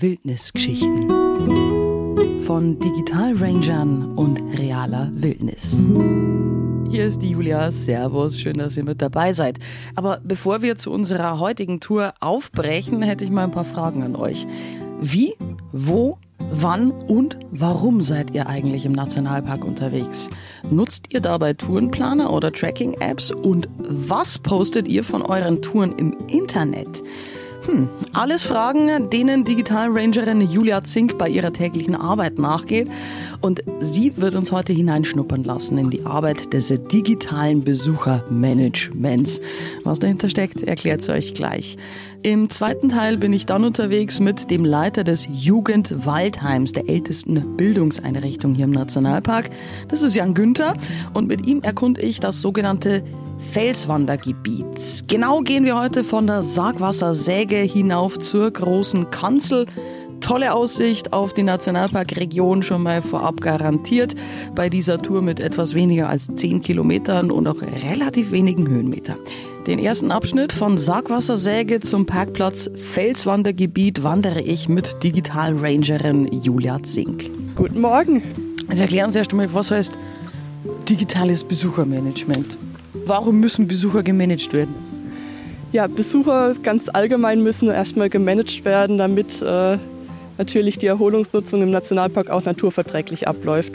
Wildnisgeschichten. Von Digital-Rangern und realer Wildnis. Hier ist die Julia. Servus, schön, dass ihr mit dabei seid. Aber bevor wir zu unserer heutigen Tour aufbrechen, hätte ich mal ein paar Fragen an euch. Wie, wo, wann und warum seid ihr eigentlich im Nationalpark unterwegs? Nutzt ihr dabei Tourenplaner oder Tracking-Apps? Und was postet ihr von euren Touren im Internet? Hm, alles Fragen, denen Digitalrangerin Julia Zink bei ihrer täglichen Arbeit nachgeht. Und sie wird uns heute hineinschnuppern lassen in die Arbeit des digitalen Besuchermanagements. Was dahinter steckt, erklärt sie euch gleich. Im zweiten Teil bin ich dann unterwegs mit dem Leiter des Jugendwaldheims, der ältesten Bildungseinrichtung hier im Nationalpark. Das ist Jan Günther. Und mit ihm erkunde ich das sogenannte Felswandergebiet. Genau gehen wir heute von der Sargwassersäge hinauf zur großen Kanzel. Tolle Aussicht auf die Nationalparkregion schon mal vorab garantiert bei dieser Tour mit etwas weniger als 10 Kilometern und auch relativ wenigen Höhenmetern. Den ersten Abschnitt von Sargwassersäge zum Parkplatz Felswandergebiet wandere ich mit Digitalrangerin Julia Zink. Guten Morgen. Also erklären Sie erst einmal, was heißt digitales Besuchermanagement? Warum müssen Besucher gemanagt werden? Ja, Besucher ganz allgemein müssen erstmal gemanagt werden, damit äh, natürlich die Erholungsnutzung im Nationalpark auch naturverträglich abläuft.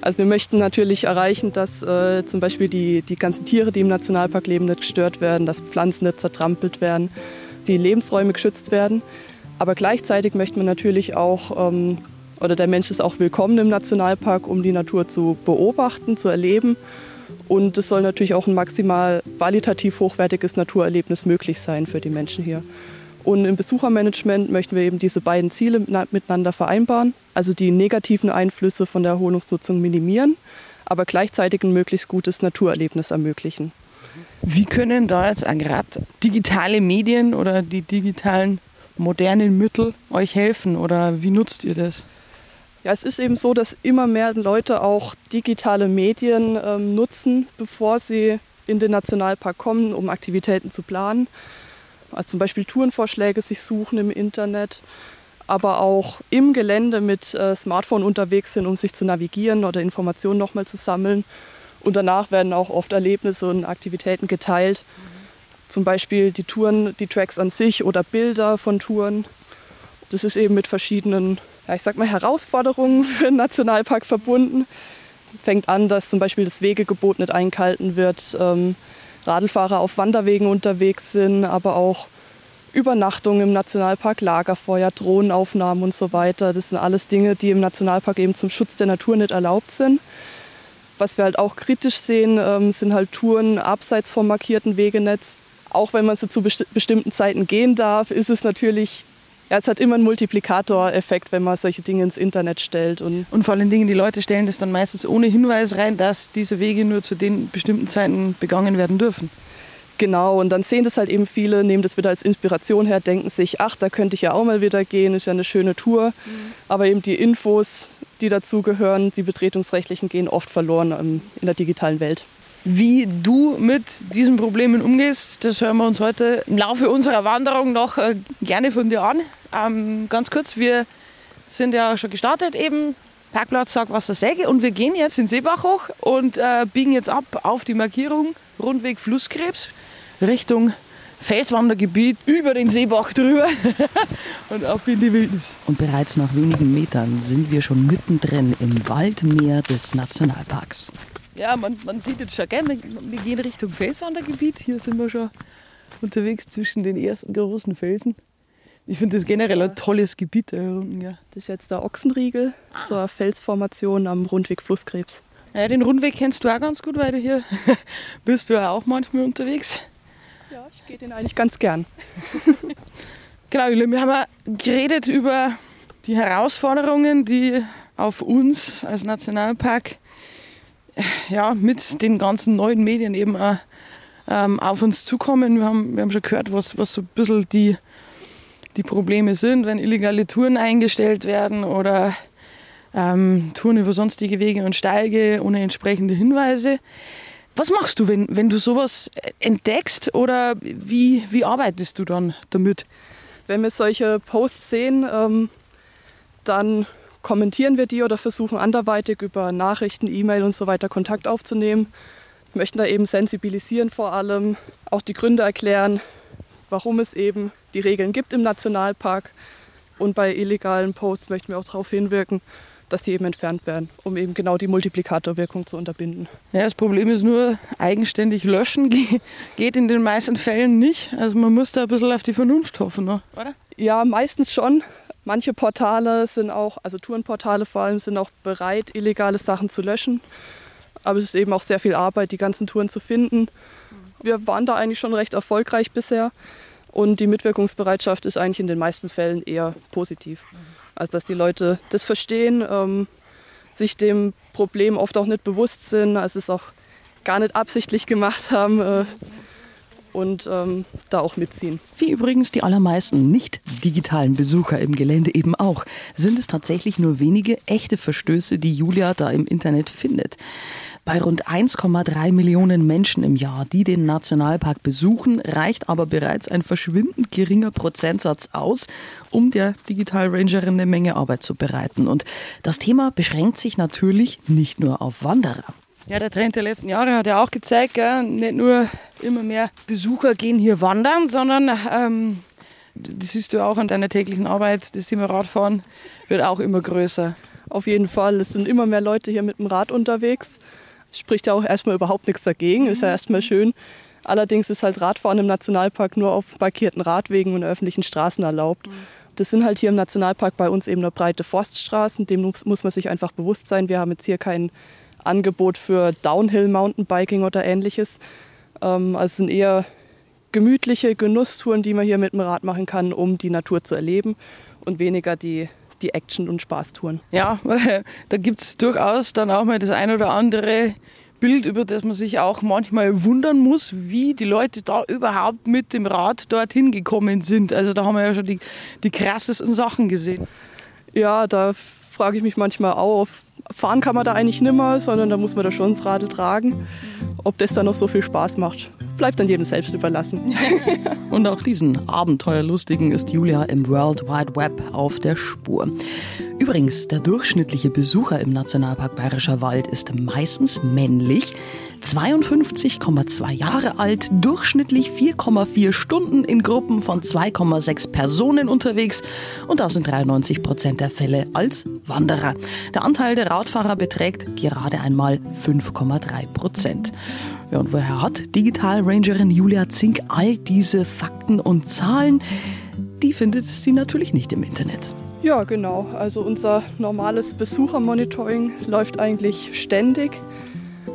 Also wir möchten natürlich erreichen, dass äh, zum Beispiel die, die ganzen Tiere, die im Nationalpark leben, nicht gestört werden, dass Pflanzen nicht zertrampelt werden, die Lebensräume geschützt werden. Aber gleichzeitig möchte man natürlich auch, ähm, oder der Mensch ist auch willkommen im Nationalpark, um die Natur zu beobachten, zu erleben und es soll natürlich auch ein maximal qualitativ hochwertiges Naturerlebnis möglich sein für die Menschen hier. Und im Besuchermanagement möchten wir eben diese beiden Ziele miteinander vereinbaren, also die negativen Einflüsse von der Erholungsnutzung minimieren, aber gleichzeitig ein möglichst gutes Naturerlebnis ermöglichen. Wie können da jetzt gerade digitale Medien oder die digitalen modernen Mittel euch helfen oder wie nutzt ihr das? Ja, es ist eben so, dass immer mehr Leute auch digitale Medien ähm, nutzen, bevor sie in den Nationalpark kommen, um Aktivitäten zu planen. Also zum Beispiel Tourenvorschläge sich suchen im Internet, aber auch im Gelände mit äh, Smartphone unterwegs sind, um sich zu navigieren oder Informationen nochmal zu sammeln. Und danach werden auch oft Erlebnisse und Aktivitäten geteilt. Zum Beispiel die Touren, die Tracks an sich oder Bilder von Touren. Das ist eben mit verschiedenen ja, ich sag mal, Herausforderungen für den Nationalpark verbunden. Fängt an, dass zum Beispiel das Wegegebot nicht eingehalten wird, ähm, Radlfahrer auf Wanderwegen unterwegs sind, aber auch Übernachtungen im Nationalpark, Lagerfeuer, Drohnenaufnahmen und so weiter. Das sind alles Dinge, die im Nationalpark eben zum Schutz der Natur nicht erlaubt sind. Was wir halt auch kritisch sehen, ähm, sind halt Touren abseits vom markierten Wegenetz. Auch wenn man sie zu besti bestimmten Zeiten gehen darf, ist es natürlich ja, es hat immer einen Multiplikatoreffekt, wenn man solche Dinge ins Internet stellt. Und, und vor allen Dingen, die Leute stellen das dann meistens ohne Hinweis rein, dass diese Wege nur zu den bestimmten Zeiten begangen werden dürfen. Genau, und dann sehen das halt eben viele, nehmen das wieder als Inspiration her, denken sich, ach, da könnte ich ja auch mal wieder gehen, ist ja eine schöne Tour. Mhm. Aber eben die Infos, die dazugehören, die betretungsrechtlichen, gehen oft verloren in der digitalen Welt. Wie du mit diesen Problemen umgehst, das hören wir uns heute im Laufe unserer Wanderung noch äh, gerne von dir an. Ähm, ganz kurz, wir sind ja schon gestartet eben. Parkplatz Sargwasser Säge und wir gehen jetzt in Seebach hoch und äh, biegen jetzt ab auf die Markierung Rundweg Flusskrebs Richtung Felswandergebiet über den Seebach drüber und ab in die Wildnis. Und bereits nach wenigen Metern sind wir schon mittendrin im Waldmeer des Nationalparks. Ja, man, man sieht jetzt schon, gell? Wir, gehen Richtung Felswandergebiet. Hier sind wir schon unterwegs zwischen den ersten großen Felsen. Ich finde das generell ein tolles Gebiet da unten. Ja. Das ist jetzt der Ochsenriegel ah. zur Felsformation am Rundweg Flusskrebs. Ja, den Rundweg kennst du auch ganz gut, weil du hier bist du auch manchmal unterwegs. Ja, ich gehe den eigentlich ganz gern. genau, wir haben ja geredet über die Herausforderungen, die auf uns als Nationalpark ja, mit den ganzen neuen Medien eben auch, ähm, auf uns zukommen. Wir haben, wir haben schon gehört, was, was so ein bisschen die die Probleme sind, wenn illegale Touren eingestellt werden oder ähm, Touren über sonstige Wege und Steige ohne entsprechende Hinweise. Was machst du, wenn, wenn du sowas entdeckst oder wie, wie arbeitest du dann damit? Wenn wir solche Posts sehen, ähm, dann kommentieren wir die oder versuchen anderweitig über Nachrichten, E-Mail und so weiter Kontakt aufzunehmen. Wir möchten da eben sensibilisieren vor allem, auch die Gründe erklären, warum es eben die Regeln gibt im Nationalpark. Und bei illegalen Posts möchten wir auch darauf hinwirken, dass die eben entfernt werden, um eben genau die Multiplikatorwirkung zu unterbinden. Ja, das Problem ist nur, eigenständig löschen geht in den meisten Fällen nicht. Also man muss da ein bisschen auf die Vernunft hoffen, ne? oder? Ja, meistens schon. Manche Portale sind auch, also Tourenportale vor allem, sind auch bereit, illegale Sachen zu löschen. Aber es ist eben auch sehr viel Arbeit, die ganzen Touren zu finden. Wir waren da eigentlich schon recht erfolgreich bisher. Und die Mitwirkungsbereitschaft ist eigentlich in den meisten Fällen eher positiv. Also dass die Leute das verstehen, ähm, sich dem Problem oft auch nicht bewusst sind, also es auch gar nicht absichtlich gemacht haben. Äh, und ähm, da auch mitziehen. Wie übrigens die allermeisten nicht digitalen Besucher im Gelände eben auch, sind es tatsächlich nur wenige echte Verstöße, die Julia da im Internet findet. Bei rund 1,3 Millionen Menschen im Jahr, die den Nationalpark besuchen, reicht aber bereits ein verschwindend geringer Prozentsatz aus, um der Digital Rangerin eine Menge Arbeit zu bereiten. Und das Thema beschränkt sich natürlich nicht nur auf Wanderer. Ja, der Trend der letzten Jahre hat ja auch gezeigt, gell? nicht nur immer mehr Besucher gehen hier wandern, sondern ähm, das siehst du auch an deiner täglichen Arbeit, das Thema Radfahren wird auch immer größer. Auf jeden Fall, es sind immer mehr Leute hier mit dem Rad unterwegs. Spricht ja auch erstmal überhaupt nichts dagegen, ist ja erstmal schön. Allerdings ist halt Radfahren im Nationalpark nur auf markierten Radwegen und öffentlichen Straßen erlaubt. Das sind halt hier im Nationalpark bei uns eben nur breite Forststraßen. Dem muss man sich einfach bewusst sein. Wir haben jetzt hier keinen Angebot für Downhill-Mountainbiking oder ähnliches. Ähm, also es sind eher gemütliche Genusstouren, die man hier mit dem Rad machen kann, um die Natur zu erleben und weniger die, die Action- und Spaßtouren. Ja, da gibt es durchaus dann auch mal das ein oder andere Bild, über das man sich auch manchmal wundern muss, wie die Leute da überhaupt mit dem Rad dorthin gekommen sind. Also da haben wir ja schon die, die krassesten Sachen gesehen. Ja, da frage ich mich manchmal auch, fahren kann man da eigentlich nimmer, sondern da muss man da schon das Radl tragen. Ob das dann noch so viel Spaß macht, bleibt dann jedem selbst überlassen. Und auch diesen Abenteuerlustigen ist Julia im World Wide Web auf der Spur. Übrigens, der durchschnittliche Besucher im Nationalpark Bayerischer Wald ist meistens männlich. 52,2 Jahre alt, durchschnittlich 4,4 Stunden in Gruppen von 2,6 Personen unterwegs und das sind 93 Prozent der Fälle als Wanderer. Der Anteil der Radfahrer beträgt gerade einmal 5,3 Prozent. Ja, und woher hat Digital Rangerin Julia Zink all diese Fakten und Zahlen? Die findet sie natürlich nicht im Internet. Ja, genau. Also unser normales Besuchermonitoring läuft eigentlich ständig.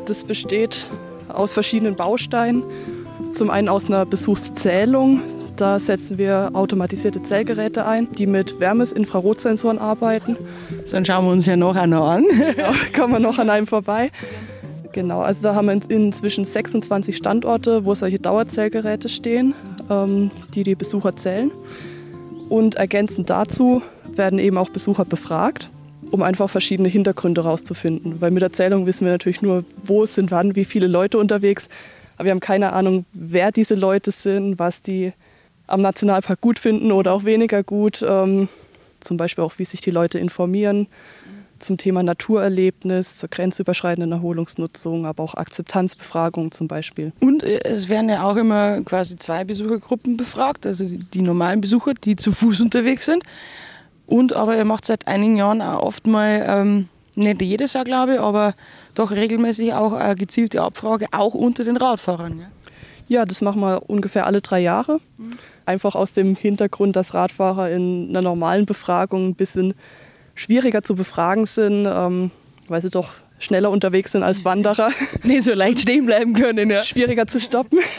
Das besteht aus verschiedenen Bausteinen. Zum einen aus einer Besuchszählung. Da setzen wir automatisierte Zählgeräte ein, die mit Wärmes-Infrarotsensoren arbeiten. Dann schauen wir uns ja noch einer an. ja, kommen wir noch an einem vorbei. Genau, also da haben wir inzwischen 26 Standorte, wo solche Dauerzählgeräte stehen, ähm, die die Besucher zählen. Und ergänzend dazu werden eben auch Besucher befragt um einfach verschiedene Hintergründe herauszufinden. Weil mit der Zählung wissen wir natürlich nur, wo sind wann, wie viele Leute unterwegs. Aber wir haben keine Ahnung, wer diese Leute sind, was die am Nationalpark gut finden oder auch weniger gut. Ähm, zum Beispiel auch, wie sich die Leute informieren zum Thema Naturerlebnis, zur grenzüberschreitenden Erholungsnutzung, aber auch Akzeptanzbefragung zum Beispiel. Und äh, es werden ja auch immer quasi zwei Besuchergruppen befragt, also die normalen Besucher, die zu Fuß unterwegs sind, und aber er macht seit einigen Jahren auch oft mal, ähm, nicht jedes Jahr glaube ich, aber doch regelmäßig auch eine gezielte Abfrage, auch unter den Radfahrern. Ja, ja das machen wir ungefähr alle drei Jahre. Mhm. Einfach aus dem Hintergrund, dass Radfahrer in einer normalen Befragung ein bisschen schwieriger zu befragen sind, ähm, weil sie doch schneller unterwegs sind als Wanderer. Nicht so leicht stehen bleiben können, ja. Schwieriger zu stoppen.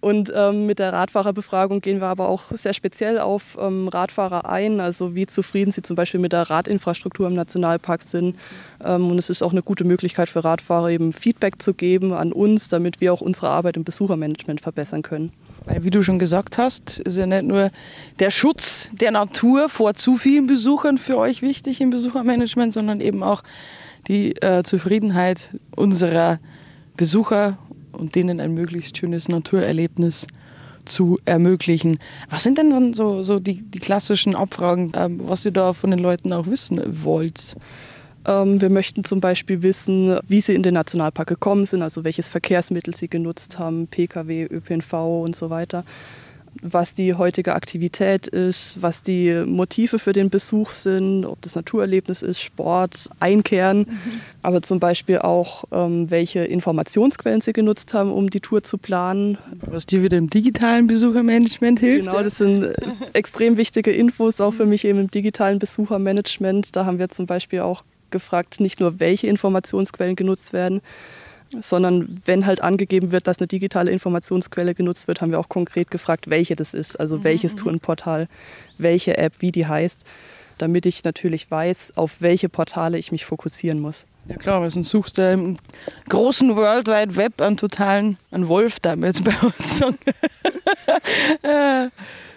Und ähm, mit der Radfahrerbefragung gehen wir aber auch sehr speziell auf ähm, Radfahrer ein, also wie zufrieden sie zum Beispiel mit der Radinfrastruktur im Nationalpark sind. Ähm, und es ist auch eine gute Möglichkeit für Radfahrer, eben Feedback zu geben an uns, damit wir auch unsere Arbeit im Besuchermanagement verbessern können. Weil, wie du schon gesagt hast, ist ja nicht nur der Schutz der Natur vor zu vielen Besuchern für euch wichtig im Besuchermanagement, sondern eben auch die äh, Zufriedenheit unserer Besucher und denen ein möglichst schönes Naturerlebnis zu ermöglichen. Was sind denn dann so, so die, die klassischen Abfragen, ähm, was ihr da von den Leuten auch wissen wollt? Ähm, wir möchten zum Beispiel wissen, wie sie in den Nationalpark gekommen sind, also welches Verkehrsmittel sie genutzt haben, Pkw, ÖPNV und so weiter was die heutige Aktivität ist, was die Motive für den Besuch sind, ob das Naturerlebnis ist, Sport, Einkehren, mhm. aber zum Beispiel auch, ähm, welche Informationsquellen sie genutzt haben, um die Tour zu planen. Was dir wieder im digitalen Besuchermanagement hilft. Genau, das sind extrem wichtige Infos, auch für mich eben im digitalen Besuchermanagement. Da haben wir zum Beispiel auch gefragt, nicht nur welche Informationsquellen genutzt werden, sondern wenn halt angegeben wird, dass eine digitale Informationsquelle genutzt wird, haben wir auch konkret gefragt, welche das ist, also mhm. welches mhm. Tourenportal, welche App, wie die heißt, damit ich natürlich weiß, auf welche Portale ich mich fokussieren muss. Ja klar, weil sonst suchst du im großen World Wide Web einen totalen einen Wolf da jetzt bei uns. äh,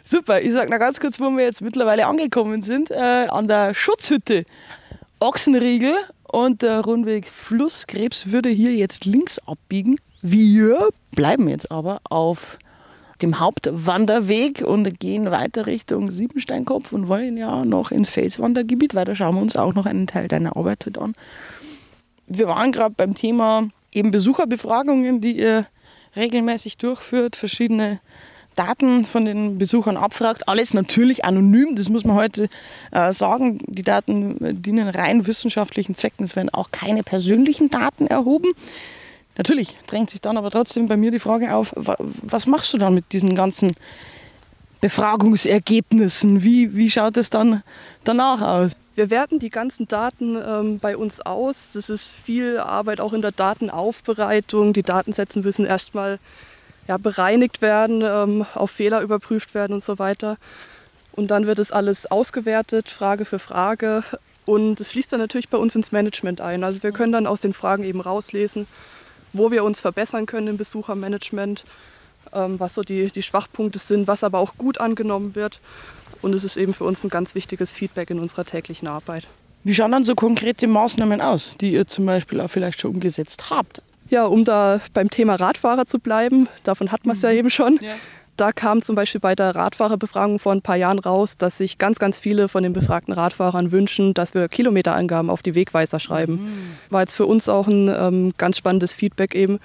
super, ich sage noch ganz kurz, wo wir jetzt mittlerweile angekommen sind, äh, an der Schutzhütte Ochsenriegel und der Rundweg Flusskrebs würde hier jetzt links abbiegen. Wir bleiben jetzt aber auf dem Hauptwanderweg und gehen weiter Richtung Siebensteinkopf und wollen ja noch ins Felswandergebiet. Weiter schauen wir uns auch noch einen Teil deiner Arbeit heute an. Wir waren gerade beim Thema eben Besucherbefragungen, die ihr regelmäßig durchführt, verschiedene Daten von den Besuchern abfragt. Alles natürlich anonym, das muss man heute äh, sagen. Die Daten dienen rein wissenschaftlichen Zwecken. Es werden auch keine persönlichen Daten erhoben. Natürlich drängt sich dann aber trotzdem bei mir die Frage auf, was machst du dann mit diesen ganzen Befragungsergebnissen? Wie, wie schaut es dann danach aus? Wir werten die ganzen Daten ähm, bei uns aus. Das ist viel Arbeit auch in der Datenaufbereitung. Die Datensätze müssen erstmal ja, bereinigt werden, ähm, auf Fehler überprüft werden und so weiter. Und dann wird es alles ausgewertet, Frage für Frage. Und es fließt dann natürlich bei uns ins Management ein. Also wir können dann aus den Fragen eben rauslesen, wo wir uns verbessern können im Besuchermanagement, ähm, was so die, die Schwachpunkte sind, was aber auch gut angenommen wird. Und es ist eben für uns ein ganz wichtiges Feedback in unserer täglichen Arbeit. Wie schauen dann so konkrete Maßnahmen aus, die ihr zum Beispiel auch vielleicht schon umgesetzt habt? Ja, um da beim Thema Radfahrer zu bleiben, davon hat man es mhm. ja eben schon. Ja. Da kam zum Beispiel bei der Radfahrerbefragung vor ein paar Jahren raus, dass sich ganz, ganz viele von den befragten Radfahrern wünschen, dass wir Kilometerangaben auf die Wegweiser schreiben. Mhm. War jetzt für uns auch ein ähm, ganz spannendes Feedback eben.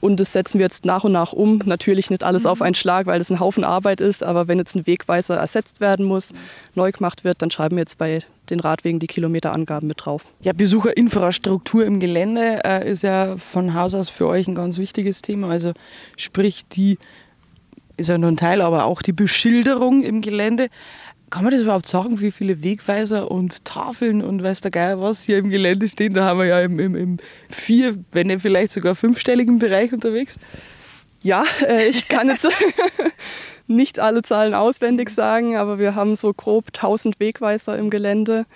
Und das setzen wir jetzt nach und nach um. Natürlich nicht alles mhm. auf einen Schlag, weil es ein Haufen Arbeit ist. Aber wenn jetzt ein Wegweiser ersetzt werden muss, mhm. neu gemacht wird, dann schreiben wir jetzt bei den Radwegen die Kilometerangaben mit drauf. Ja, Besucherinfrastruktur im Gelände äh, ist ja von Haus aus für euch ein ganz wichtiges Thema. Also sprich, die ist ja nur ein Teil, aber auch die Beschilderung im Gelände. Kann man das überhaupt sagen, wie viele Wegweiser und Tafeln und weiß der Geier was hier im Gelände stehen? Da haben wir ja im, im, im vier, wenn nicht vielleicht sogar fünfstelligen Bereich unterwegs. Ja, äh, ich kann jetzt nicht alle Zahlen auswendig sagen, aber wir haben so grob 1000 Wegweiser im Gelände,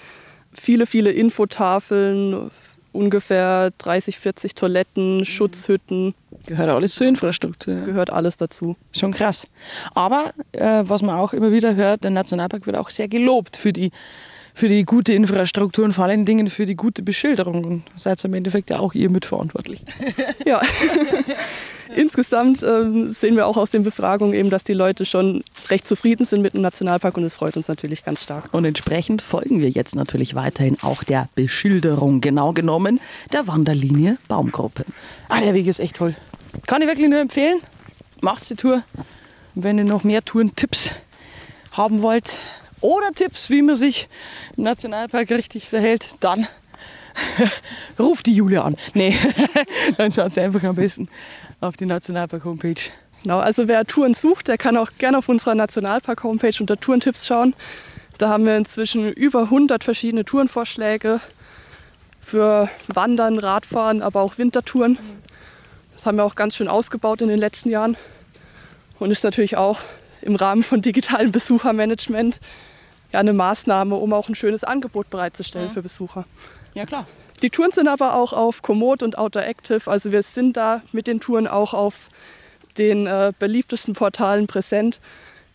viele, viele Infotafeln, ungefähr 30, 40 Toiletten, Schutzhütten. Gehört alles zur Infrastruktur. Das gehört alles dazu. Schon krass. Aber äh, was man auch immer wieder hört, der Nationalpark wird auch sehr gelobt für die, für die gute Infrastruktur und vor allen Dingen für die gute Beschilderung. Und seid im Endeffekt ja auch ihr mitverantwortlich. ja. insgesamt ähm, sehen wir auch aus den Befragungen eben, dass die Leute schon recht zufrieden sind mit dem Nationalpark und es freut uns natürlich ganz stark. Und entsprechend folgen wir jetzt natürlich weiterhin auch der Beschilderung, genau genommen der Wanderlinie Baumgruppe. Ah, der Weg ist echt toll. Kann ich wirklich nur empfehlen. Macht die Tour. Und wenn ihr noch mehr Tourentipps haben wollt oder Tipps, wie man sich im Nationalpark richtig verhält, dann ruft die Julia an. Nee, dann schaut sie einfach am besten auf die Nationalpark-Homepage. Genau, also wer Touren sucht, der kann auch gerne auf unserer Nationalpark-Homepage unter Tourentipps schauen. Da haben wir inzwischen über 100 verschiedene Tourenvorschläge für Wandern, Radfahren, aber auch Wintertouren. Das haben wir auch ganz schön ausgebaut in den letzten Jahren und ist natürlich auch im Rahmen von digitalem Besuchermanagement ja eine Maßnahme, um auch ein schönes Angebot bereitzustellen ja. für Besucher. Ja klar. Die Touren sind aber auch auf Komoot und Outdoor Active. Also wir sind da mit den Touren auch auf den äh, beliebtesten Portalen präsent,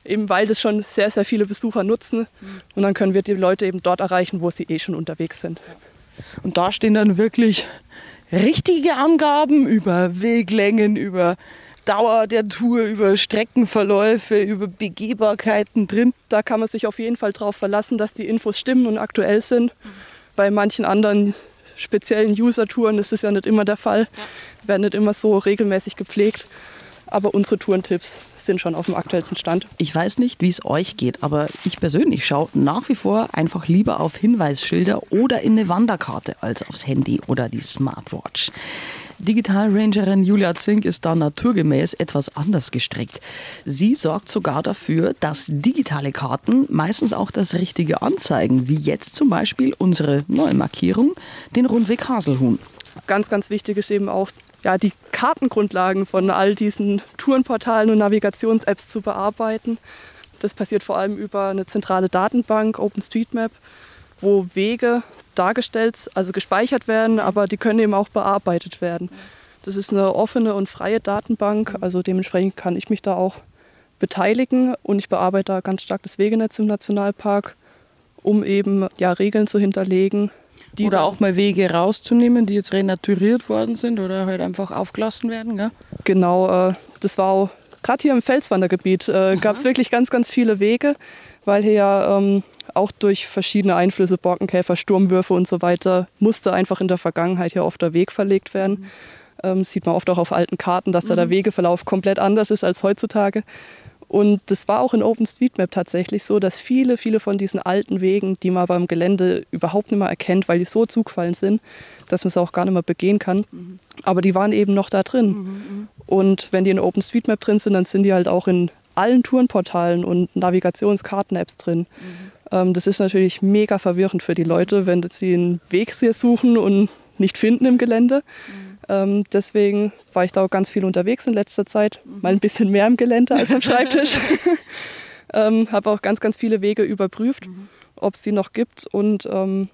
eben weil das schon sehr, sehr viele Besucher nutzen. Mhm. Und dann können wir die Leute eben dort erreichen, wo sie eh schon unterwegs sind. Und da stehen dann wirklich richtige Angaben über Weglängen, über Dauer der Tour, über Streckenverläufe, über Begehbarkeiten drin. Da kann man sich auf jeden Fall darauf verlassen, dass die Infos stimmen und aktuell sind. Bei manchen anderen speziellen User-Touren ist es ja nicht immer der Fall. Ja. Werden nicht immer so regelmäßig gepflegt. Aber unsere Tourentipps sind schon auf dem aktuellsten Stand. Ich weiß nicht, wie es euch geht, aber ich persönlich schaue nach wie vor einfach lieber auf Hinweisschilder oder in eine Wanderkarte als aufs Handy oder die Smartwatch. Digitalrangerin Julia Zink ist da naturgemäß etwas anders gestrickt. Sie sorgt sogar dafür, dass digitale Karten meistens auch das Richtige anzeigen, wie jetzt zum Beispiel unsere neue Markierung, den Rundweg Haselhuhn. Ganz, ganz wichtig ist eben auch, ja, die Kartengrundlagen von all diesen Tourenportalen und Navigations-Apps zu bearbeiten. Das passiert vor allem über eine zentrale Datenbank, OpenStreetMap, wo Wege dargestellt, also gespeichert werden, aber die können eben auch bearbeitet werden. Das ist eine offene und freie Datenbank, also dementsprechend kann ich mich da auch beteiligen und ich bearbeite da ganz stark das Wegenetz im Nationalpark, um eben ja, Regeln zu hinterlegen. Oder auch mal Wege rauszunehmen, die jetzt renaturiert worden sind oder halt einfach aufgelassen werden. Gell? Genau, äh, das war auch gerade hier im Felswandergebiet äh, gab es wirklich ganz, ganz viele Wege, weil hier ja ähm, auch durch verschiedene Einflüsse, Borkenkäfer, Sturmwürfe und so weiter, musste einfach in der Vergangenheit hier oft der Weg verlegt werden. Mhm. Ähm, sieht man oft auch auf alten Karten, dass da der mhm. Wegeverlauf komplett anders ist als heutzutage. Und das war auch in OpenStreetMap tatsächlich so, dass viele, viele von diesen alten Wegen, die man beim Gelände überhaupt nicht mehr erkennt, weil die so zugefallen sind, dass man es auch gar nicht mehr begehen kann. Mhm. Aber die waren eben noch da drin. Mhm. mhm. Und wenn die in OpenStreetMap drin sind, dann sind die halt auch in allen Tourenportalen und Navigationskarten-Apps drin. Mhm. Ähm, das ist natürlich mega verwirrend für die Leute, wenn sie einen Weg hier suchen und nicht finden im Gelände. Mhm. Ähm, deswegen war ich da auch ganz viel unterwegs in letzter Zeit, mhm. mal ein bisschen mehr im Gelände als am Schreibtisch. ähm, Habe auch ganz, ganz viele Wege überprüft, mhm. ob es die noch gibt. Und ähm,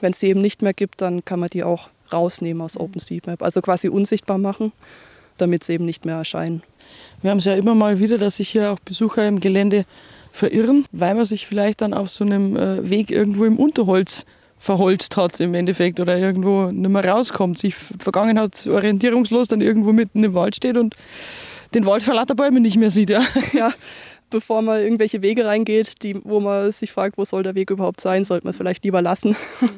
wenn es die eben nicht mehr gibt, dann kann man die auch rausnehmen aus mhm. OpenStreetMap, also quasi unsichtbar machen, damit sie eben nicht mehr erscheinen. Wir haben es ja immer mal wieder, dass sich hier auch Besucher im Gelände verirren, weil man sich vielleicht dann auf so einem äh, Weg irgendwo im Unterholz verholzt hat im Endeffekt oder irgendwo nicht mehr rauskommt, sich vergangen hat, orientierungslos dann irgendwo mitten im Wald steht und den Wald vor lauter Bäumen nicht mehr sieht. Ja. ja, bevor man irgendwelche Wege reingeht, die, wo man sich fragt, wo soll der Weg überhaupt sein, sollte man es vielleicht lieber lassen. Mhm.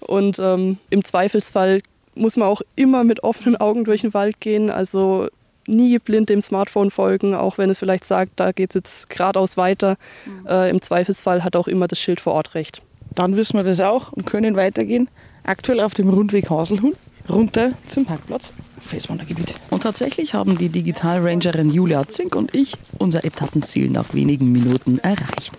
Und ähm, im Zweifelsfall muss man auch immer mit offenen Augen durch den Wald gehen. Also nie blind dem Smartphone folgen, auch wenn es vielleicht sagt, da geht es jetzt geradeaus weiter. Mhm. Äh, Im Zweifelsfall hat auch immer das Schild vor Ort recht. Dann wissen wir das auch und können weitergehen. Aktuell auf dem Rundweg Haselhuhn runter zum Parkplatz Felswandergebiet. Und tatsächlich haben die Digitalrangerin Julia Zink und ich unser Etappenziel nach wenigen Minuten erreicht.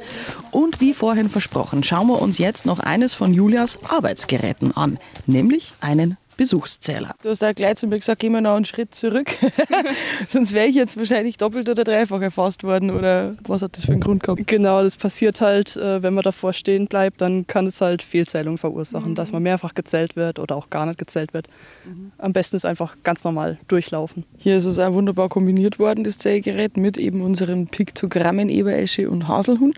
Und wie vorhin versprochen, schauen wir uns jetzt noch eines von Julias Arbeitsgeräten an, nämlich einen Besuchszähler. Du hast da gleich zu mir gesagt, gehen wir noch einen Schritt zurück. Sonst wäre ich jetzt wahrscheinlich doppelt oder dreifach erfasst worden. Oder was hat das für einen Grund gehabt? Genau, das passiert halt, äh, wenn man davor stehen bleibt, dann kann es halt Fehlzählung verursachen, mhm. dass man mehrfach gezählt wird oder auch gar nicht gezählt wird. Mhm. Am besten ist einfach ganz normal durchlaufen. Hier ist es auch wunderbar kombiniert worden, das Zählgerät, mit eben unseren Piktogrammen Eberesche und Haselhuhn.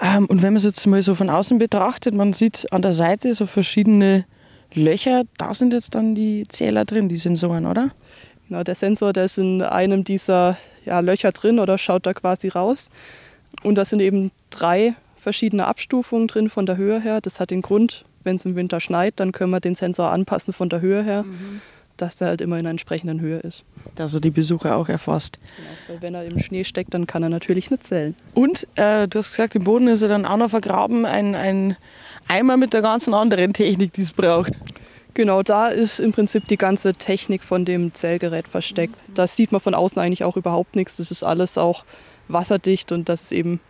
Ähm, und wenn man es jetzt mal so von außen betrachtet, man sieht an der Seite so verschiedene Löcher, da sind jetzt dann die Zähler drin, die Sensoren, oder? Genau, der Sensor, der ist in einem dieser ja, Löcher drin oder schaut da quasi raus. Und da sind eben drei verschiedene Abstufungen drin von der Höhe her. Das hat den Grund, wenn es im Winter schneit, dann können wir den Sensor anpassen von der Höhe her, mhm. dass der halt immer in einer entsprechenden Höhe ist. Dass er die Besucher auch erfasst. Genau, weil wenn er im Schnee steckt, dann kann er natürlich nicht zählen. Und äh, du hast gesagt, im Boden ist er dann auch noch vergraben, ein, ein Eimer mit der ganzen anderen Technik, die es braucht. Genau, da ist im Prinzip die ganze Technik von dem Zählgerät versteckt. Das sieht man von außen eigentlich auch überhaupt nichts. Das ist alles auch wasserdicht und das ist eben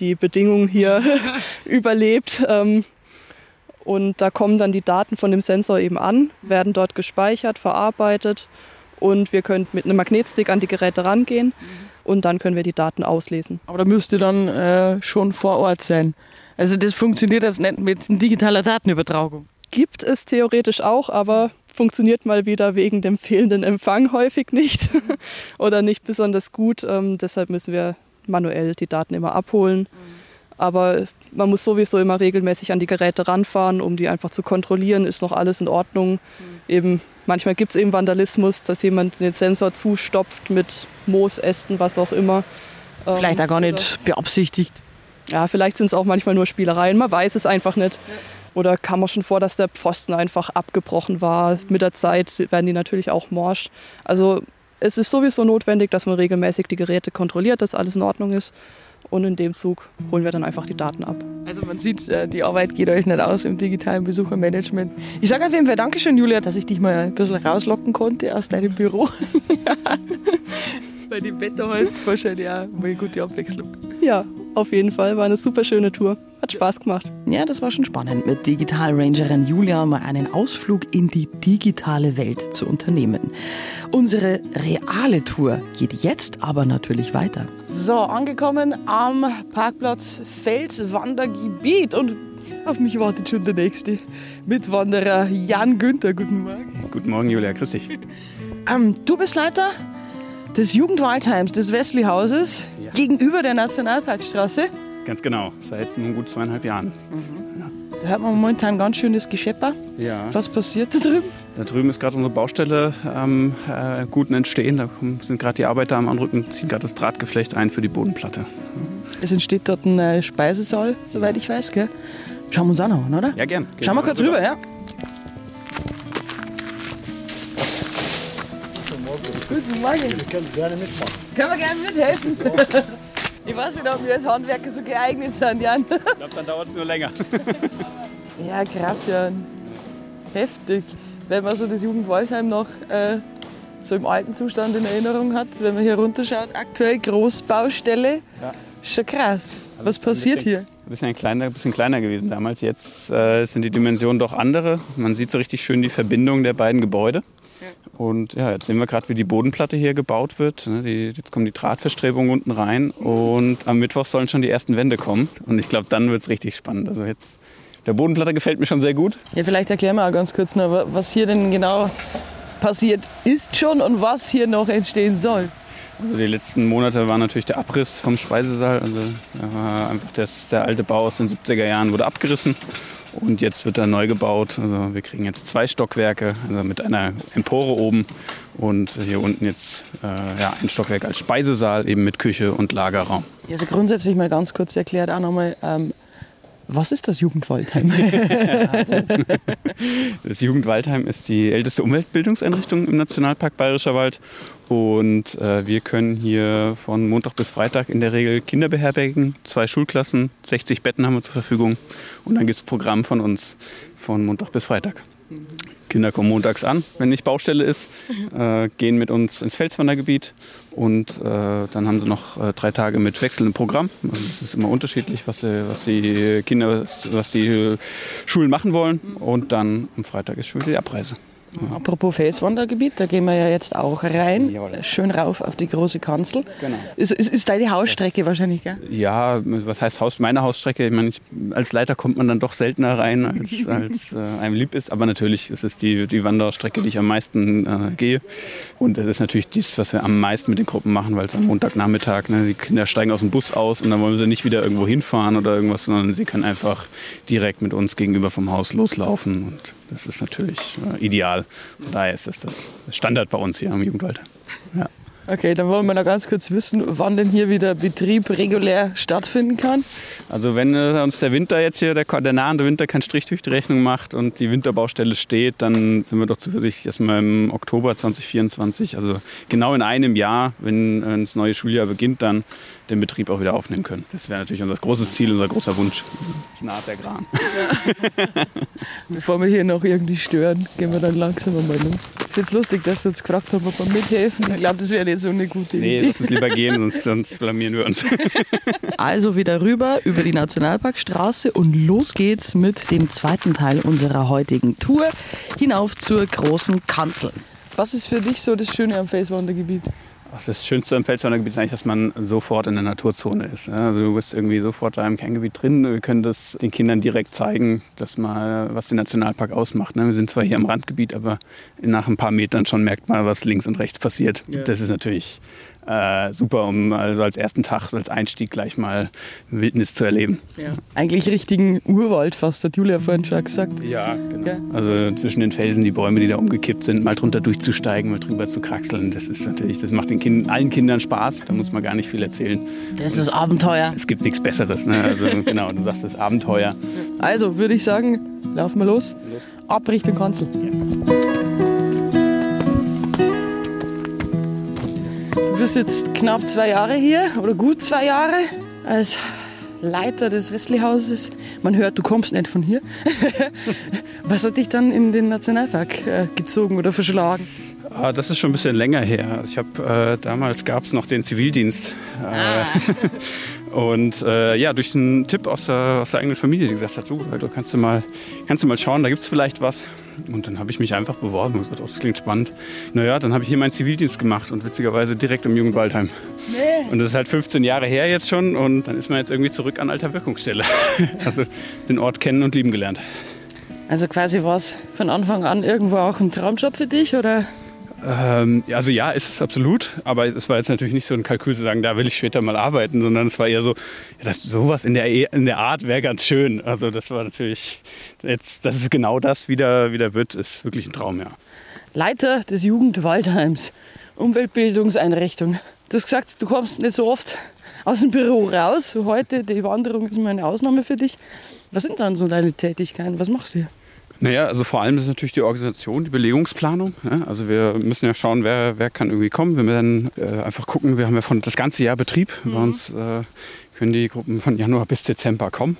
die Bedingung hier überlebt. Ähm, und da kommen dann die Daten von dem Sensor eben an, werden dort gespeichert, verarbeitet und wir können mit einem Magnetstick an die Geräte rangehen und dann können wir die Daten auslesen. Aber da müsste dann äh, schon vor Ort sein. Also das funktioniert jetzt nicht mit digitaler Datenübertragung gibt es theoretisch auch, aber funktioniert mal wieder wegen dem fehlenden Empfang häufig nicht oder nicht besonders gut. Ähm, deshalb müssen wir manuell die Daten immer abholen. Mhm. Aber man muss sowieso immer regelmäßig an die Geräte ranfahren, um die einfach zu kontrollieren, ist noch alles in Ordnung. Mhm. Eben, manchmal gibt es eben Vandalismus, dass jemand den Sensor zustopft mit Moosästen, was auch immer. Vielleicht auch gar nicht beabsichtigt. Ja, vielleicht sind es auch manchmal nur Spielereien, man weiß es einfach nicht. Oder kam auch schon vor, dass der Pfosten einfach abgebrochen war. Mit der Zeit werden die natürlich auch morsch. Also es ist sowieso notwendig, dass man regelmäßig die Geräte kontrolliert, dass alles in Ordnung ist. Und in dem Zug holen wir dann einfach die Daten ab. Also man sieht, äh, die Arbeit geht euch nicht aus im digitalen Besuchermanagement. Ich sage auf jeden Fall Dankeschön, Julia, dass ich dich mal ein bisschen rauslocken konnte aus deinem Büro. Bei dem Wetter heute wahrscheinlich auch mal eine gute Abwechslung. Ja, auf jeden Fall. War eine super schöne Tour. Hat Spaß gemacht. Ja, das war schon spannend, mit Digitalrangerin Julia mal einen Ausflug in die digitale Welt zu unternehmen. Unsere reale Tour geht jetzt aber natürlich weiter. So, angekommen am Parkplatz Felswandergebiet und auf mich wartet schon der nächste Mitwanderer Jan Günther. Guten Morgen. Guten Morgen, Julia. Grüß dich. Ähm, du bist Leiter des Jugendwaldheims des Wesley-Hauses ja. gegenüber der Nationalparkstraße. Ganz genau, seit nun gut zweieinhalb Jahren. Mhm. Ja. Da hat man momentan ganz schönes Geschepper. Ja. Was passiert da drüben? Da drüben ist gerade unsere Baustelle am ähm, äh, guten Entstehen. Da sind gerade die Arbeiter am Anrücken, ziehen gerade das Drahtgeflecht ein für die Bodenplatte. Mhm. Es entsteht dort ein äh, Speisesaal, soweit ich weiß. Gell? Schauen wir uns an, oder? Ja, gern. Schauen wir kurz rüber, ja? Guten Morgen. Wir können gerne mitmachen. Können wir gerne mithelfen? ich weiß nicht, ob wir als Handwerker so geeignet sind, Jan. Ich glaube, dann dauert es nur länger. ja, krass, Jan. Heftig. Wenn man so das Jugendwaldheim noch äh, so im alten Zustand in Erinnerung hat, wenn man hier runterschaut, aktuell Großbaustelle. Ja. Schon krass. Was passiert bisschen, hier? Ein bisschen kleiner, bisschen kleiner gewesen damals. Jetzt äh, sind die Dimensionen doch andere. Man sieht so richtig schön die Verbindung der beiden Gebäude. Und ja, jetzt sehen wir gerade, wie die Bodenplatte hier gebaut wird. Ne, die, jetzt kommen die Drahtverstrebungen unten rein und am Mittwoch sollen schon die ersten Wände kommen. Und ich glaube, dann wird es richtig spannend. Also jetzt, der Bodenplatte gefällt mir schon sehr gut. Ja, vielleicht erklären wir auch ganz kurz noch, was hier denn genau passiert ist schon und was hier noch entstehen soll. Also die letzten Monate war natürlich der Abriss vom Speisesaal. Also einfach das, der alte Bau aus den 70er Jahren wurde abgerissen und jetzt wird er neu gebaut. Also wir kriegen jetzt zwei Stockwerke, also mit einer Empore oben und hier unten jetzt äh, ja, ein Stockwerk als Speisesaal, eben mit Küche und Lagerraum. Also grundsätzlich mal ganz kurz erklärt auch nochmal, ähm, was ist das Jugendwaldheim? das Jugendwaldheim ist die älteste Umweltbildungseinrichtung im Nationalpark Bayerischer Wald. Und äh, wir können hier von Montag bis Freitag in der Regel Kinder beherbergen. Zwei Schulklassen, 60 Betten haben wir zur Verfügung. Und dann gibt es Programm von uns von Montag bis Freitag. Kinder kommen montags an, wenn nicht Baustelle ist, mhm. äh, gehen mit uns ins Felswandergebiet und äh, dann haben sie noch äh, drei Tage mit wechselndem Programm. Es ist immer unterschiedlich, was, die, was die Kinder, was die Schulen machen wollen. Mhm. Und dann am Freitag ist schon wieder die Abreise. Ja. Apropos Felswandergebiet, da gehen wir ja jetzt auch rein. Jawohl. Schön rauf auf die große Kanzel. Genau. Ist, ist, ist deine Hausstrecke das, wahrscheinlich, gell? Ja, was heißt Haus, meine Hausstrecke? Ich meine, ich, als Leiter kommt man dann doch seltener rein, als, als äh, einem lieb ist. Aber natürlich ist es die, die Wanderstrecke, die ich am meisten äh, gehe. Und das ist natürlich das, was wir am meisten mit den Gruppen machen, weil es am Montagnachmittag, ne, die Kinder steigen aus dem Bus aus und dann wollen sie nicht wieder irgendwo hinfahren oder irgendwas, sondern sie können einfach direkt mit uns gegenüber vom Haus loslaufen. Und das ist natürlich äh, ideal. Von daher ist das das Standard bei uns hier am Jugendwald. Ja. Okay, dann wollen wir noch ganz kurz wissen, wann denn hier wieder Betrieb regulär stattfinden kann. Also wenn äh, uns der Winter jetzt hier, der, der nahende Winter keinen Strich durch die Rechnung macht und die Winterbaustelle steht, dann sind wir doch zuversichtlich, dass wir im Oktober 2024, also genau in einem Jahr, wenn äh, das neue Schuljahr beginnt, dann den Betrieb auch wieder aufnehmen können. Das wäre natürlich unser großes Ziel, unser großer Wunsch. Naht der Gran. Ja. Bevor wir hier noch irgendwie stören, gehen wir dann langsam mal los. Ich finde es lustig, dass Sie uns gefragt haben, ob wir mithelfen. Ich glaube, das wäre jetzt so eine gute Idee. Nee, lass uns lieber gehen, sonst, sonst blamieren wir uns. Also wieder rüber über die Nationalparkstraße und los geht's mit dem zweiten Teil unserer heutigen Tour hinauf zur großen Kanzel. Was ist für dich so das Schöne am Felswandergebiet? Das Schönste am Pfälzerner ist eigentlich, dass man sofort in der Naturzone ist. Also du bist irgendwie sofort da im Kerngebiet drin. Wir können das den Kindern direkt zeigen, dass mal, was den Nationalpark ausmacht. Ne? Wir sind zwar hier am Randgebiet, aber nach ein paar Metern schon merkt man, was links und rechts passiert. Ja. Das ist natürlich äh, super, um also als ersten Tag, als Einstieg gleich mal Wildnis zu erleben. Ja. Eigentlich richtigen Urwald fast, hat Julia vorhin schon gesagt. Ja, genau. Ja. Also zwischen den Felsen, die Bäume, die da umgekippt sind, mal drunter durchzusteigen, mal drüber zu kraxeln, das ist natürlich, das macht den kind, allen Kindern Spaß, da muss man gar nicht viel erzählen. Das ist Abenteuer. Es gibt nichts Besseres, ne? also genau, du sagst das Abenteuer. Also würde ich sagen, laufen wir los, los. ab Richtung Kanzel. Ja. Bist jetzt knapp zwei Jahre hier oder gut zwei Jahre als Leiter des Wesley-Hauses. Man hört, du kommst nicht von hier. Was hat dich dann in den Nationalpark äh, gezogen oder verschlagen? Ah, das ist schon ein bisschen länger her. Also ich habe äh, damals gab es noch den Zivildienst. Äh, ah. und äh, ja, durch einen Tipp aus der, aus der eigenen Familie, die gesagt hat, du, du kannst du mal, kannst du mal schauen, da gibt es vielleicht was. Und dann habe ich mich einfach beworben und gesagt, oh, das klingt spannend. Naja, dann habe ich hier meinen Zivildienst gemacht und witzigerweise direkt im Jugendwaldheim. Nee. Und das ist halt 15 Jahre her jetzt schon und dann ist man jetzt irgendwie zurück an alter Wirkungsstelle. also den Ort kennen und lieben gelernt. Also quasi war es von Anfang an irgendwo auch ein Traumjob für dich oder? Ähm, also ja, ist es absolut, aber es war jetzt natürlich nicht so ein Kalkül zu sagen, da will ich später mal arbeiten, sondern es war eher so, ja, das, sowas in der, e, in der Art wäre ganz schön. Also das war natürlich, jetzt, dass es genau das wieder, wieder wird, ist wirklich ein Traum, ja. Leiter des Jugendwaldheims, Umweltbildungseinrichtung. Du hast gesagt, du kommst nicht so oft aus dem Büro raus. Heute, die Wanderung ist mal eine Ausnahme für dich. Was sind dann so deine Tätigkeiten? Was machst du hier? Naja, also vor allem ist natürlich die Organisation, die Belegungsplanung. Ja? Also wir müssen ja schauen, wer, wer kann irgendwie kommen. Wir werden äh, einfach gucken, wir haben ja von das ganze Jahr Betrieb. Mhm. Bei uns äh, können die Gruppen von Januar bis Dezember kommen.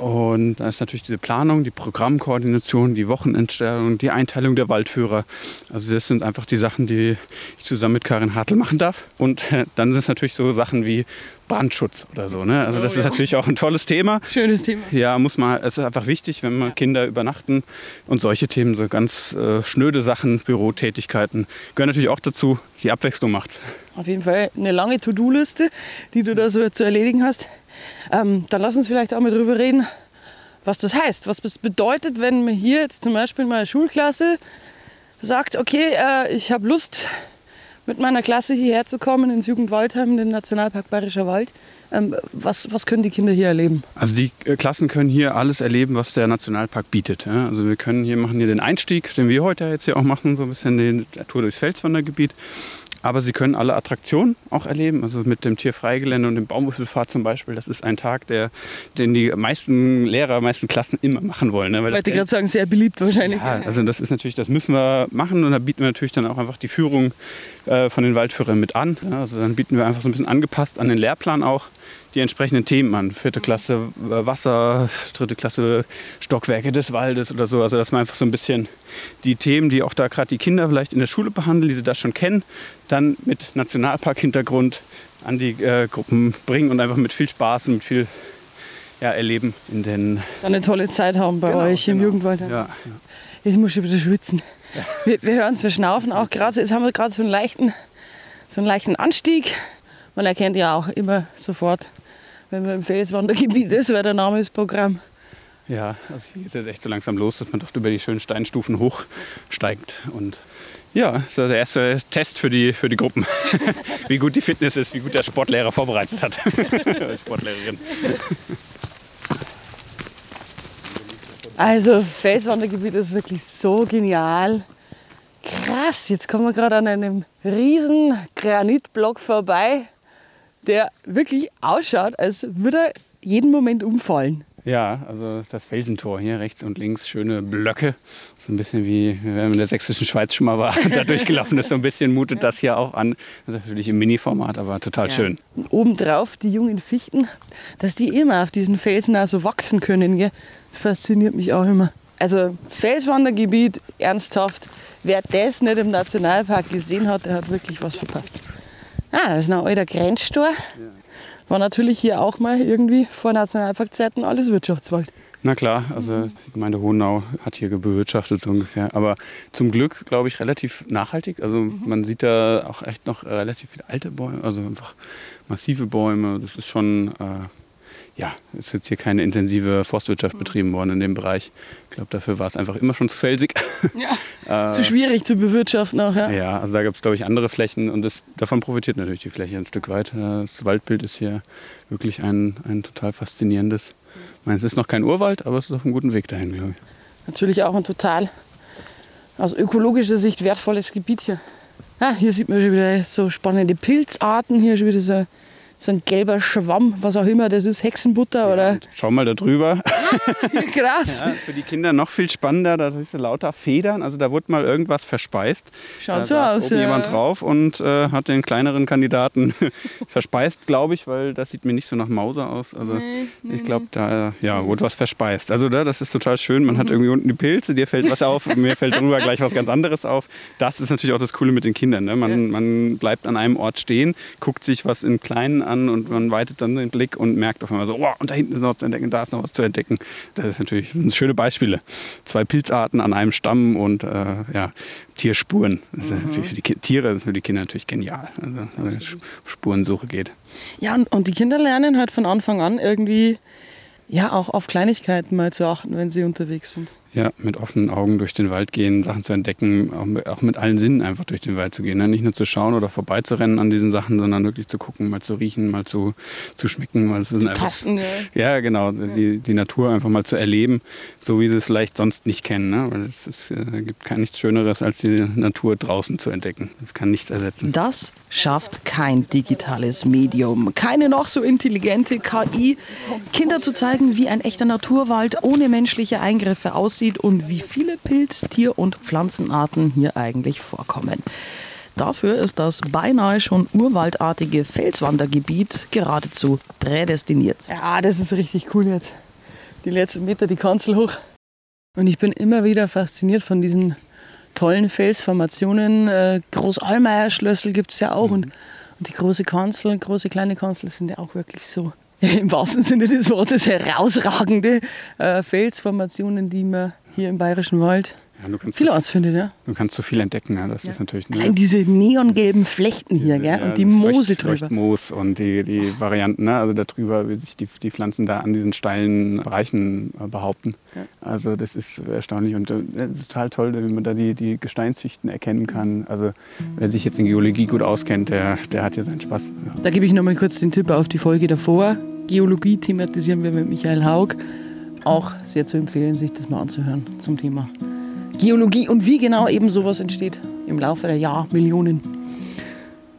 Und da ist natürlich diese Planung, die Programmkoordination, die Wochenendstellung, die Einteilung der Waldführer. Also das sind einfach die Sachen, die ich zusammen mit Karin Hartl machen darf. Und äh, dann sind es natürlich so Sachen wie Brandschutz oder so. Ne? Also das oh, ist natürlich auch ein tolles Thema. Schönes Thema. Ja, muss man, es ist einfach wichtig, wenn man Kinder übernachten und solche Themen, so ganz äh, schnöde Sachen, Bürotätigkeiten, gehören natürlich auch dazu, die Abwechslung macht. Auf jeden Fall eine lange To-Do-Liste, die du da so zu erledigen hast. Ähm, dann lass uns vielleicht auch mal drüber reden, was das heißt. Was das bedeutet, wenn man hier jetzt zum Beispiel mal Schulklasse sagt, okay, äh, ich habe Lust, mit meiner Klasse hierher zu kommen ins Jugendwaldheim, in den Nationalpark Bayerischer Wald. Ähm, was, was können die Kinder hier erleben? Also die äh, Klassen können hier alles erleben, was der Nationalpark bietet. Also wir können hier machen hier den Einstieg, den wir heute jetzt hier auch machen, so ein bisschen den Tour durchs Felswandergebiet. Aber Sie können alle Attraktionen auch erleben, also mit dem Tierfreigelände und dem Baumwürfelfahrt zum Beispiel. Das ist ein Tag, der, den die meisten Lehrer, meisten Klassen immer machen wollen. Ne? Weil Wollte gerade sagen, sehr beliebt wahrscheinlich. Ja, also das ist natürlich, das müssen wir machen und da bieten wir natürlich dann auch einfach die Führung äh, von den Waldführern mit an. Ja, also dann bieten wir einfach so ein bisschen angepasst an den Lehrplan auch die entsprechenden Themen an. Vierte Klasse äh, Wasser, dritte Klasse Stockwerke des Waldes oder so. Also dass man einfach so ein bisschen die Themen, die auch da gerade die Kinder vielleicht in der Schule behandeln, die sie da schon kennen, dann mit Nationalpark-Hintergrund an die äh, Gruppen bringen und einfach mit viel Spaß und mit viel ja, Erleben in den... Dann eine tolle Zeit haben bei genau, euch im genau. Jugendwald. Ja, ja. Jetzt muss ich wieder schwitzen. Ja. Wir, wir hören es, wir schnaufen auch gerade. Jetzt haben wir gerade so einen leichten, so einen leichten Anstieg. Man erkennt ja auch immer sofort, wenn man im Felswandergebiet ist, weil der Name ist Programm. Ja, also hier geht es jetzt echt so langsam los, dass man doch über die schönen Steinstufen hochsteigt. Und ja, das ist der erste Test für die, für die Gruppen. wie gut die Fitness ist, wie gut der Sportlehrer vorbereitet hat. Sportlehrerin. Also Felswandergebiet ist wirklich so genial. Krass, jetzt kommen wir gerade an einem riesen Granitblock vorbei der wirklich ausschaut, als würde er jeden Moment umfallen. Ja, also das Felsentor hier rechts und links, schöne Blöcke. So ein bisschen wie wenn man in der sächsischen Schweiz schon mal war da durchgelaufen ist. So ein bisschen mutet das hier auch an. Das ist natürlich im Mini-Format, aber total ja. schön. Und obendrauf die jungen Fichten, dass die immer auf diesen Felsen auch so wachsen können. Gell? Das fasziniert mich auch immer. Also Felswandergebiet, ernsthaft. Wer das nicht im Nationalpark gesehen hat, der hat wirklich was verpasst. Ah, das ist ein alter Grenzstor. War natürlich hier auch mal irgendwie vor Nationalparkzeiten alles Wirtschaftswald. Na klar, also die Gemeinde Hohenau hat hier bewirtschaftet so ungefähr. Aber zum Glück, glaube ich, relativ nachhaltig. Also mhm. man sieht da auch echt noch relativ viele alte Bäume, also einfach massive Bäume. Das ist schon, äh, ja, ist jetzt hier keine intensive Forstwirtschaft betrieben worden in dem Bereich. Ich glaube, dafür war es einfach immer schon zu felsig. Ja, äh, zu schwierig zu bewirtschaften auch, ja. Ja, also da gibt es, glaube ich, andere Flächen und das, davon profitiert natürlich die Fläche ein Stück weit. Das Waldbild ist hier wirklich ein, ein total faszinierendes. Ich meine, es ist noch kein Urwald, aber es ist auf einem guten Weg dahin, glaube ich. Natürlich auch ein total aus ökologischer Sicht wertvolles Gebiet hier. Ah, hier sieht man schon wieder so spannende Pilzarten. Hier schon wieder so so ein gelber Schwamm, was auch immer das ist, Hexenbutter ja, oder. Schau mal da drüber. Krass. Ja, für die Kinder noch viel spannender, da sind lauter Federn. Also da wurde mal irgendwas verspeist. Schaut da so aus. Oben ja. jemand drauf und äh, hat den kleineren Kandidaten verspeist, glaube ich, weil das sieht mir nicht so nach Mauser aus. Also nee, nee, ich glaube, da ja, wurde was verspeist. Also da, das ist total schön. Man mhm. hat irgendwie unten die Pilze, dir fällt was auf, mir fällt drüber gleich was ganz anderes auf. Das ist natürlich auch das Coole mit den Kindern. Ne? Man, man bleibt an einem Ort stehen, guckt sich was in kleinen an und man weitet dann den Blick und merkt auf einmal so, oh, und da hinten ist noch was zu entdecken, da ist noch was zu entdecken. Das ist natürlich das sind schöne Beispiele. Zwei Pilzarten an einem Stamm und äh, ja, Tierspuren. Das ist mhm. für die Tiere ist für die Kinder natürlich genial. Also, wenn es Spurensuche geht. Ja, und, und die Kinder lernen halt von Anfang an irgendwie ja auch auf Kleinigkeiten mal zu achten, wenn sie unterwegs sind. Ja, mit offenen Augen durch den Wald gehen, Sachen zu entdecken, auch mit allen Sinnen einfach durch den Wald zu gehen. Ne? Nicht nur zu schauen oder vorbeizurennen an diesen Sachen, sondern wirklich zu gucken, mal zu riechen, mal zu, zu schmecken. Weil es ist einfach, passen, ja. ja, genau. Ja. Die, die Natur einfach mal zu erleben, so wie sie es vielleicht sonst nicht kennen. Ne? Weil es ist, äh, gibt kein nichts Schöneres, als die Natur draußen zu entdecken. Das kann nichts ersetzen. Das schafft kein digitales Medium. Keine noch so intelligente KI. Kinder zu zeigen, wie ein echter Naturwald ohne menschliche Eingriffe aussieht aussieht und wie viele Pilz-, Tier- und Pflanzenarten hier eigentlich vorkommen. Dafür ist das beinahe schon urwaldartige Felswandergebiet geradezu prädestiniert. Ja, das ist richtig cool jetzt. Die letzten Meter die Kanzel hoch. Und ich bin immer wieder fasziniert von diesen tollen Felsformationen. Äh, Großalmeier-Schlössel gibt es ja auch. Und, und die große Kanzel, große kleine Kanzel sind ja auch wirklich so im wahrsten Sinne des Wortes herausragende äh, Felsformationen, die man hier im Bayerischen Wald ja, vielerorts findet. Ja? Du kannst so viel entdecken. Ja. Das ja. ist natürlich Allein diese neongelben Flechten hier gell? und die Moose drüber. Moos und die, die Varianten, ne? also darüber, wie sich die, die Pflanzen da an diesen steilen Bereichen äh, behaupten. Also das ist erstaunlich und äh, total toll, wenn man da die, die Gesteinsschichten erkennen kann. Also wer sich jetzt in Geologie gut auskennt, der, der hat hier seinen Spaß. Da gebe ich nochmal kurz den Tipp auf die Folge davor. Geologie thematisieren wir mit Michael Haug. Auch sehr zu empfehlen, sich das mal anzuhören zum Thema Geologie und wie genau eben sowas entsteht im Laufe der Jahrmillionen.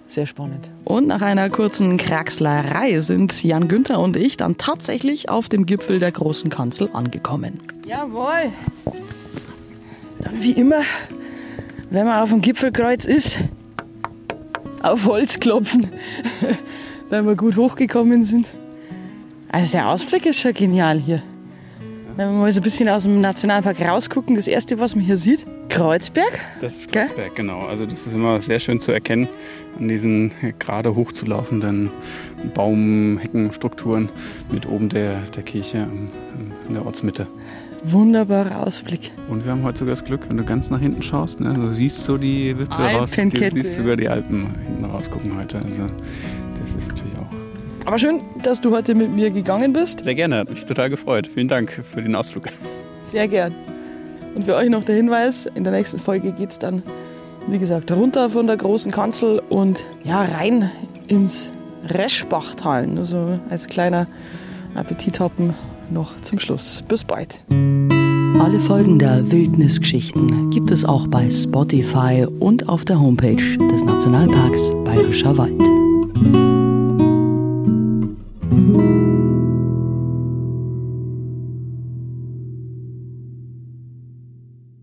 Sehr spannend. Und nach einer kurzen Kraxlerei sind Jan Günther und ich dann tatsächlich auf dem Gipfel der großen Kanzel angekommen. Jawohl. Dann wie immer, wenn man auf dem Gipfelkreuz ist, auf Holz klopfen, wenn wir gut hochgekommen sind. Also der Ausblick ist schon genial hier. Wenn wir mal so ein bisschen aus dem Nationalpark rausgucken, das erste, was man hier sieht, Kreuzberg. Das ist Kreuzberg, Gell? genau. Also das ist immer sehr schön zu erkennen an diesen gerade hochzulaufenden Baumheckenstrukturen mit oben der, der Kirche in der Ortsmitte. Wunderbarer Ausblick. Und wir haben heute sogar das Glück, wenn du ganz nach hinten schaust, ne, du siehst so die Wipfel raus, du siehst sogar die Alpen hinten rausgucken heute. Also aber schön, dass du heute mit mir gegangen bist. Sehr gerne, hat mich total gefreut. Vielen Dank für den Ausflug. Sehr gern. Und für euch noch der Hinweis, in der nächsten Folge geht es dann, wie gesagt, runter von der großen Kanzel und ja, rein ins Reschbachtal. Nur so als kleiner Appetithappen noch zum Schluss. Bis bald. Alle Folgen der Wildnisgeschichten gibt es auch bei Spotify und auf der Homepage des Nationalparks Bayerischer Wald.